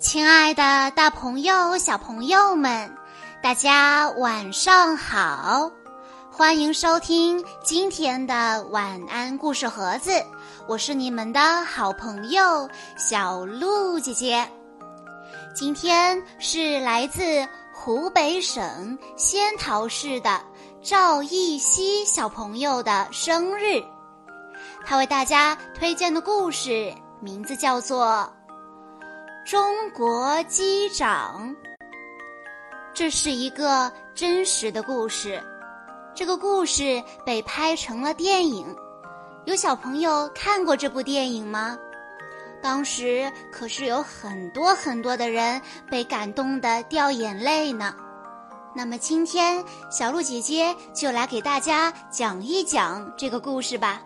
亲爱的，大朋友、小朋友们，大家晚上好！欢迎收听今天的晚安故事盒子，我是你们的好朋友小鹿姐姐。今天是来自湖北省仙桃市的赵艺希小朋友的生日，他为大家推荐的故事名字叫做。中国机长，这是一个真实的故事。这个故事被拍成了电影，有小朋友看过这部电影吗？当时可是有很多很多的人被感动的掉眼泪呢。那么今天，小鹿姐姐就来给大家讲一讲这个故事吧。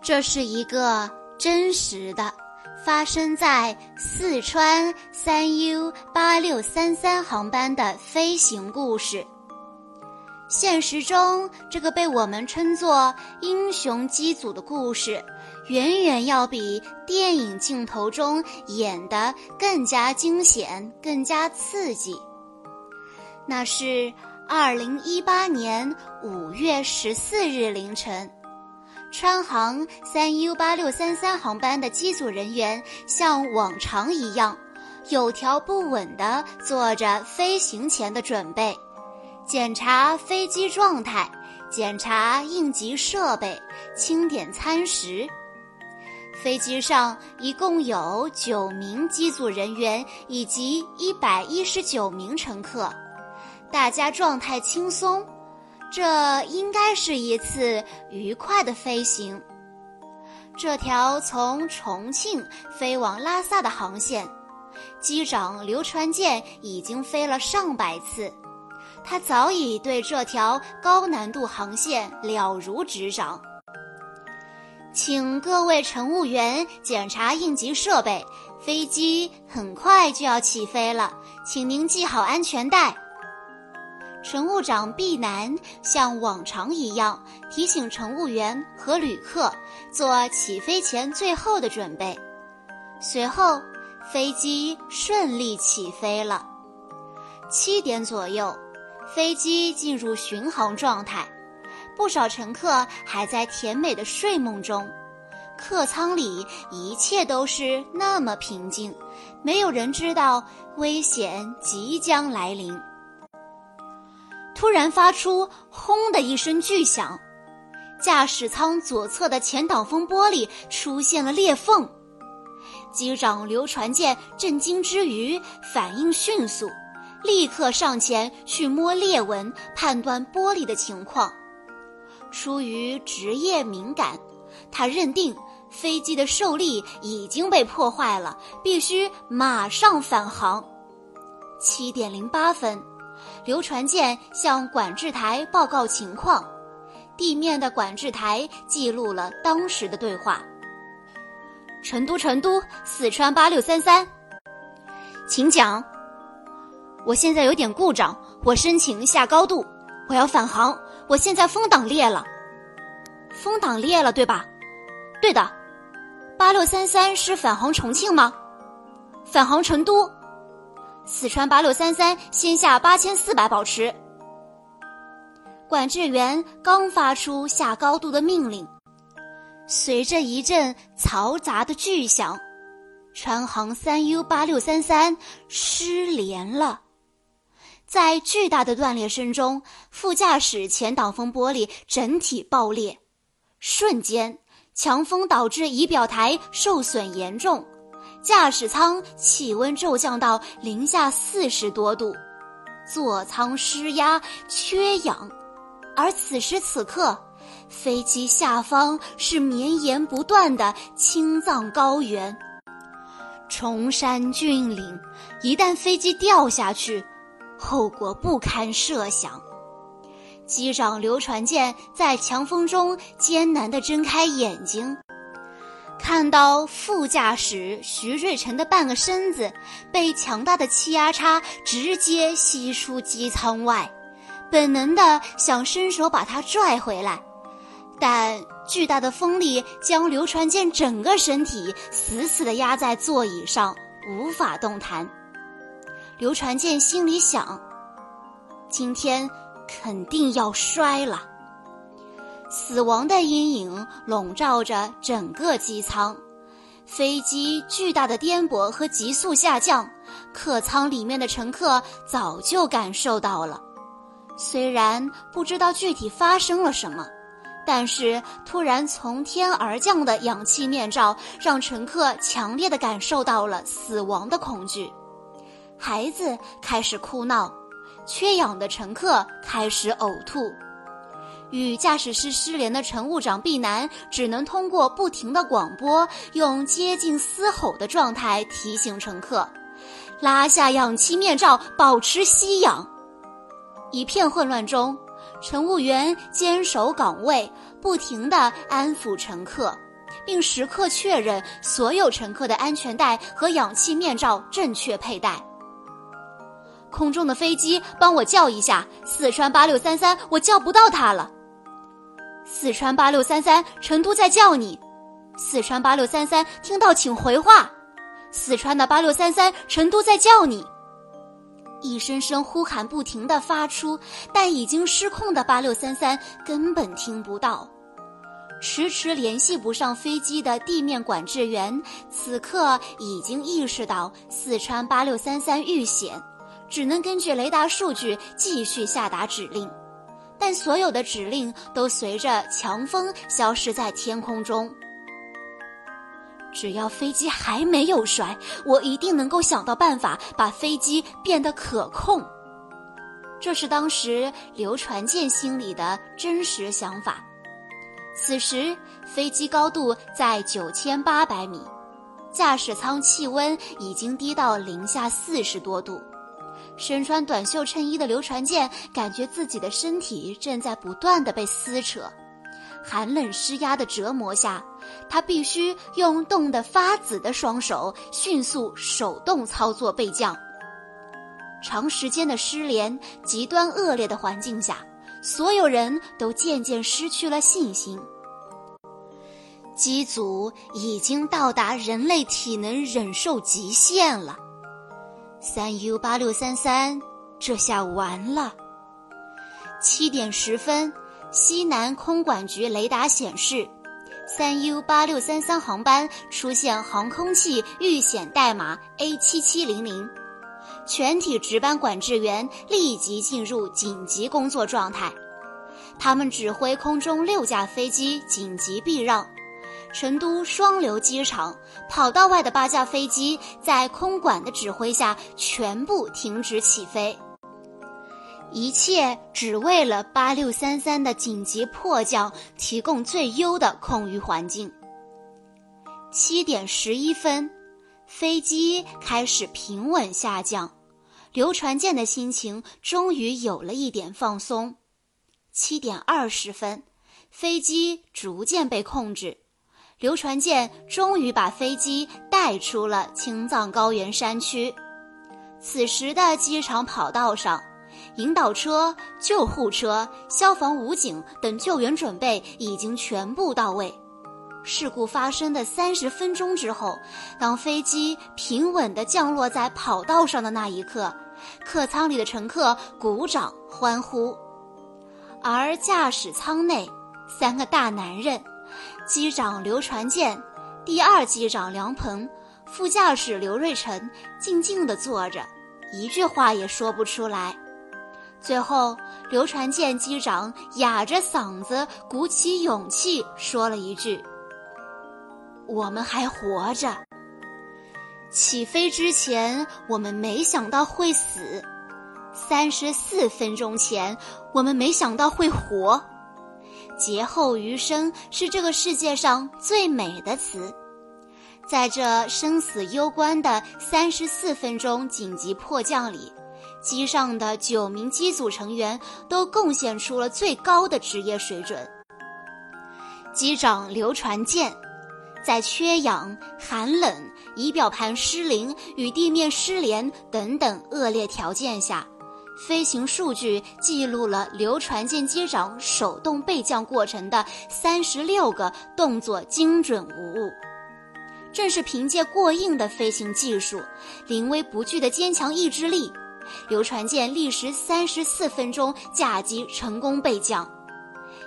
这是一个真实的。发生在四川三 U 八六三三航班的飞行故事。现实中，这个被我们称作“英雄机组”的故事，远远要比电影镜头中演的更加惊险、更加刺激。那是二零一八年五月十四日凌晨。川航三 U 八六三三航班的机组人员像往常一样，有条不紊地做着飞行前的准备，检查飞机状态，检查应急设备，清点餐食。飞机上一共有九名机组人员以及一百一十九名乘客，大家状态轻松。这应该是一次愉快的飞行。这条从重庆飞往拉萨的航线，机长刘传健已经飞了上百次，他早已对这条高难度航线了如指掌。请各位乘务员检查应急设备，飞机很快就要起飞了，请您系好安全带。乘务长毕南像往常一样提醒乘务员和旅客做起飞前最后的准备。随后，飞机顺利起飞了。七点左右，飞机进入巡航状态，不少乘客还在甜美的睡梦中。客舱里一切都是那么平静，没有人知道危险即将来临。突然发出“轰”的一声巨响，驾驶舱左侧的前挡风玻璃出现了裂缝。机长刘传健震惊之余，反应迅速，立刻上前去摸裂纹，判断玻璃的情况。出于职业敏感，他认定飞机的受力已经被破坏了，必须马上返航。七点零八分。刘传健向管制台报告情况，地面的管制台记录了当时的对话。成都，成都，四川八六三三，请讲。我现在有点故障，我申请下高度，我要返航。我现在风挡裂了，风挡裂了，对吧？对的。八六三三是返航重庆吗？返航成都。四川八六三三，先下八千四百保持。管制员刚发出下高度的命令，随着一阵嘈杂的巨响，川航三 U 八六三三失联了。在巨大的断裂声中，副驾驶前挡风玻璃整体爆裂，瞬间，强风导致仪表台受损严重。驾驶舱气温骤降到零下四十多度，座舱失压缺氧，而此时此刻，飞机下方是绵延不断的青藏高原、崇山峻岭，一旦飞机掉下去，后果不堪设想。机长刘传健在强风中艰难地睁开眼睛。看到副驾驶徐瑞辰的半个身子被强大的气压差直接吸出机舱外，本能的想伸手把他拽回来，但巨大的风力将刘传健整个身体死死的压在座椅上，无法动弹。刘传健心里想：今天肯定要摔了。死亡的阴影笼罩着整个机舱，飞机巨大的颠簸和急速下降，客舱里面的乘客早就感受到了。虽然不知道具体发生了什么，但是突然从天而降的氧气面罩让乘客强烈的感受到了死亡的恐惧。孩子开始哭闹，缺氧的乘客开始呕吐。与驾驶室失联的乘务长毕南只能通过不停的广播，用接近嘶吼的状态提醒乘客：拉下氧气面罩，保持吸氧。一片混乱中，乘务员坚守岗位，不停地安抚乘客，并时刻确认所有乘客的安全带和氧气面罩正确佩戴。空中的飞机，帮我叫一下四川八六三三，我叫不到它了。四川八六三三，成都在叫你。四川八六三三，听到请回话。四川的八六三三，成都在叫你。一声声呼喊不停的发出，但已经失控的八六三三根本听不到。迟迟联系不上飞机的地面管制员，此刻已经意识到四川八六三三遇险，只能根据雷达数据继续下达指令。但所有的指令都随着强风消失在天空中。只要飞机还没有摔，我一定能够想到办法把飞机变得可控。这是当时刘传健心里的真实想法。此时飞机高度在九千八百米，驾驶舱气温已经低到零下四十多度。身穿短袖衬衣的刘传健感觉自己的身体正在不断的被撕扯，寒冷施压的折磨下，他必须用冻得发紫的双手迅速手动操作备降。长时间的失联、极端恶劣的环境下，所有人都渐渐失去了信心。机组已经到达人类体能忍受极限了。三 U 八六三三，这下完了。七点十分，西南空管局雷达显示，三 U 八六三三航班出现航空器遇险代码 A 七七零零，全体值班管制员立即进入紧急工作状态，他们指挥空中六架飞机紧急避让。成都双流机场跑道外的八架飞机在空管的指挥下全部停止起飞，一切只为了八六三三的紧急迫降提供最优的空域环境。七点十一分，飞机开始平稳下降，刘传健的心情终于有了一点放松。七点二十分，飞机逐渐被控制。刘传健终于把飞机带出了青藏高原山区。此时的机场跑道上，引导车、救护车、消防武警等救援准备已经全部到位。事故发生的三十分钟之后，当飞机平稳地降落在跑道上的那一刻，客舱里的乘客鼓掌欢呼，而驾驶舱内三个大男人。机长刘传健，第二机长梁鹏，副驾驶刘瑞成静静地坐着，一句话也说不出来。最后，刘传健机长哑着嗓子，鼓起勇气说了一句：“我们还活着。起飞之前，我们没想到会死；三十四分钟前，我们没想到会活。”劫后余生是这个世界上最美的词，在这生死攸关的三十四分钟紧急迫降里，机上的九名机组成员都贡献出了最高的职业水准。机长刘传健，在缺氧、寒冷、仪表盘失灵与地面失联等等恶劣条件下。飞行数据记录了刘传健机长手动备降过程的三十六个动作精准无误，正是凭借过硬的飞行技术、临危不惧的坚强意志力，刘传健历时三十四分钟驾机成功备降，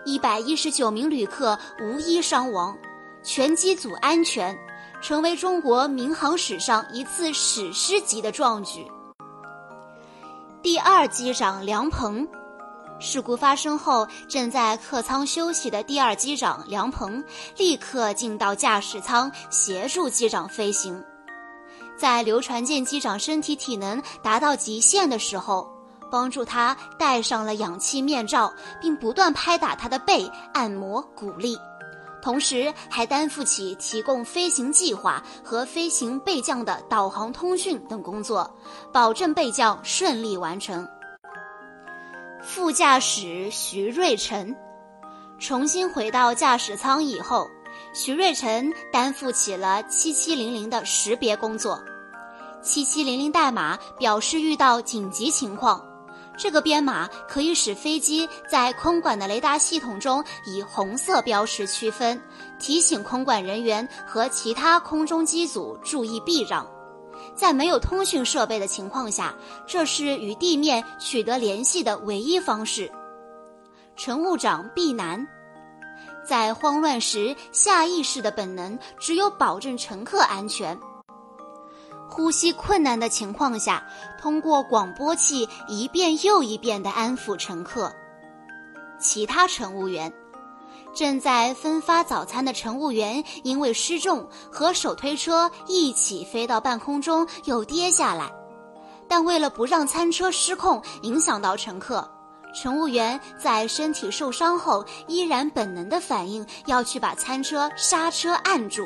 一百一十九名旅客无一伤亡，全机组安全，成为中国民航史上一次史诗级的壮举。第二机长梁鹏。事故发生后，正在客舱休息的第二机长梁鹏立刻进到驾驶舱协助机长飞行。在刘传健机长身体体能达到极限的时候，帮助他戴上了氧气面罩，并不断拍打他的背，按摩鼓励，同时还担负起提供飞行计划和飞行备降的导航通讯等工作，保证备降顺利完成。副驾驶徐瑞辰重新回到驾驶舱以后，徐瑞辰担负起了七七零零的识别工作。七七零零代码表示遇到紧急情况，这个编码可以使飞机在空管的雷达系统中以红色标识区分，提醒空管人员和其他空中机组注意避让。在没有通讯设备的情况下，这是与地面取得联系的唯一方式。乘务长毕南，在慌乱时，下意识的本能只有保证乘客安全。呼吸困难的情况下，通过广播器一遍又一遍地安抚乘客。其他乘务员。正在分发早餐的乘务员因为失重和手推车一起飞到半空中，又跌下来。但为了不让餐车失控影响到乘客，乘务员在身体受伤后依然本能的反应要去把餐车刹车按住。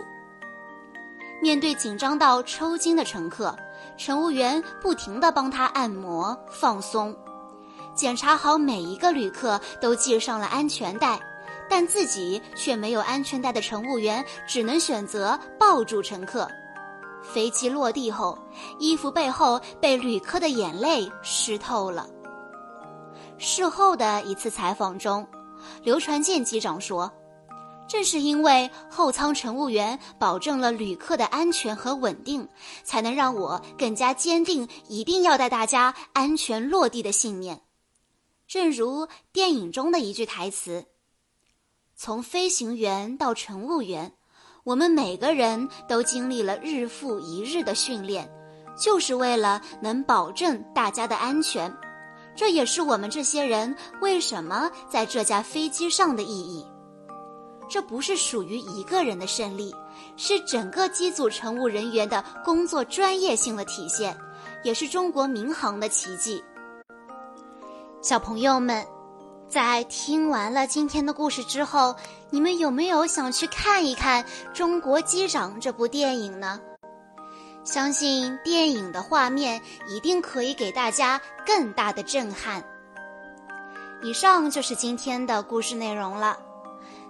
面对紧张到抽筋的乘客，乘务员不停地帮他按摩放松，检查好每一个旅客都系上了安全带。但自己却没有安全带的乘务员只能选择抱住乘客。飞机落地后，衣服背后被旅客的眼泪湿透了。事后的一次采访中，刘传健机长说：“正是因为后舱乘务员保证了旅客的安全和稳定，才能让我更加坚定一定要带大家安全落地的信念。”正如电影中的一句台词。从飞行员到乘务员，我们每个人都经历了日复一日的训练，就是为了能保证大家的安全。这也是我们这些人为什么在这架飞机上的意义。这不是属于一个人的胜利，是整个机组乘务人员的工作专业性的体现，也是中国民航的奇迹。小朋友们。在听完了今天的故事之后，你们有没有想去看一看《中国机长》这部电影呢？相信电影的画面一定可以给大家更大的震撼。以上就是今天的故事内容了。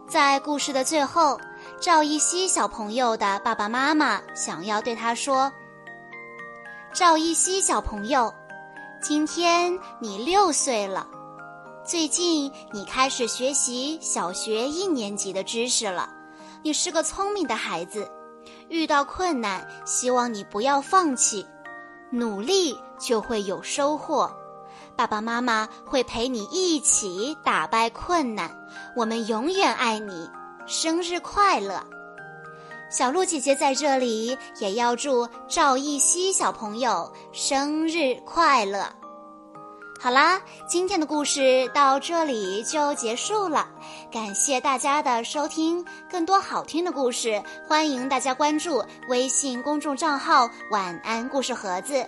在故事的最后，赵一熙小朋友的爸爸妈妈想要对他说：“赵一熙小朋友，今天你六岁了。”最近你开始学习小学一年级的知识了，你是个聪明的孩子，遇到困难希望你不要放弃，努力就会有收获，爸爸妈妈会陪你一起打败困难，我们永远爱你，生日快乐！小鹿姐姐在这里也要祝赵艺熙小朋友生日快乐。好啦，今天的故事到这里就结束了，感谢大家的收听。更多好听的故事，欢迎大家关注微信公众账号“晚安故事盒子”，